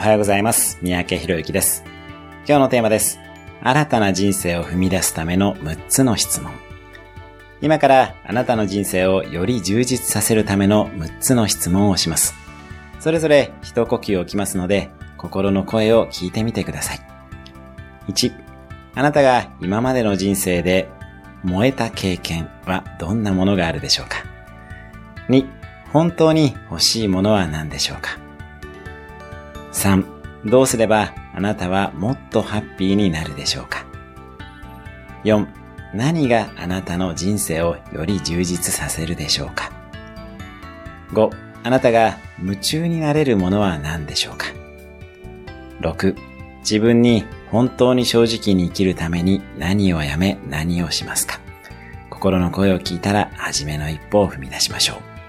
おはようございます。三宅博之です。今日のテーマです。新たな人生を踏み出すための6つの質問。今からあなたの人生をより充実させるための6つの質問をします。それぞれ一呼吸を置きますので、心の声を聞いてみてください。1、あなたが今までの人生で燃えた経験はどんなものがあるでしょうか ?2、本当に欲しいものは何でしょうか ?3、どうすればあなたはもっとハッピーになるでしょうか ?4、何があなたの人生をより充実させるでしょうか ?5、あなたが夢中になれるものは何でしょうか ?6、自分に本当に正直に生きるために何をやめ何をしますか？心の声を聞いたら初めの一歩を踏み出しましょう。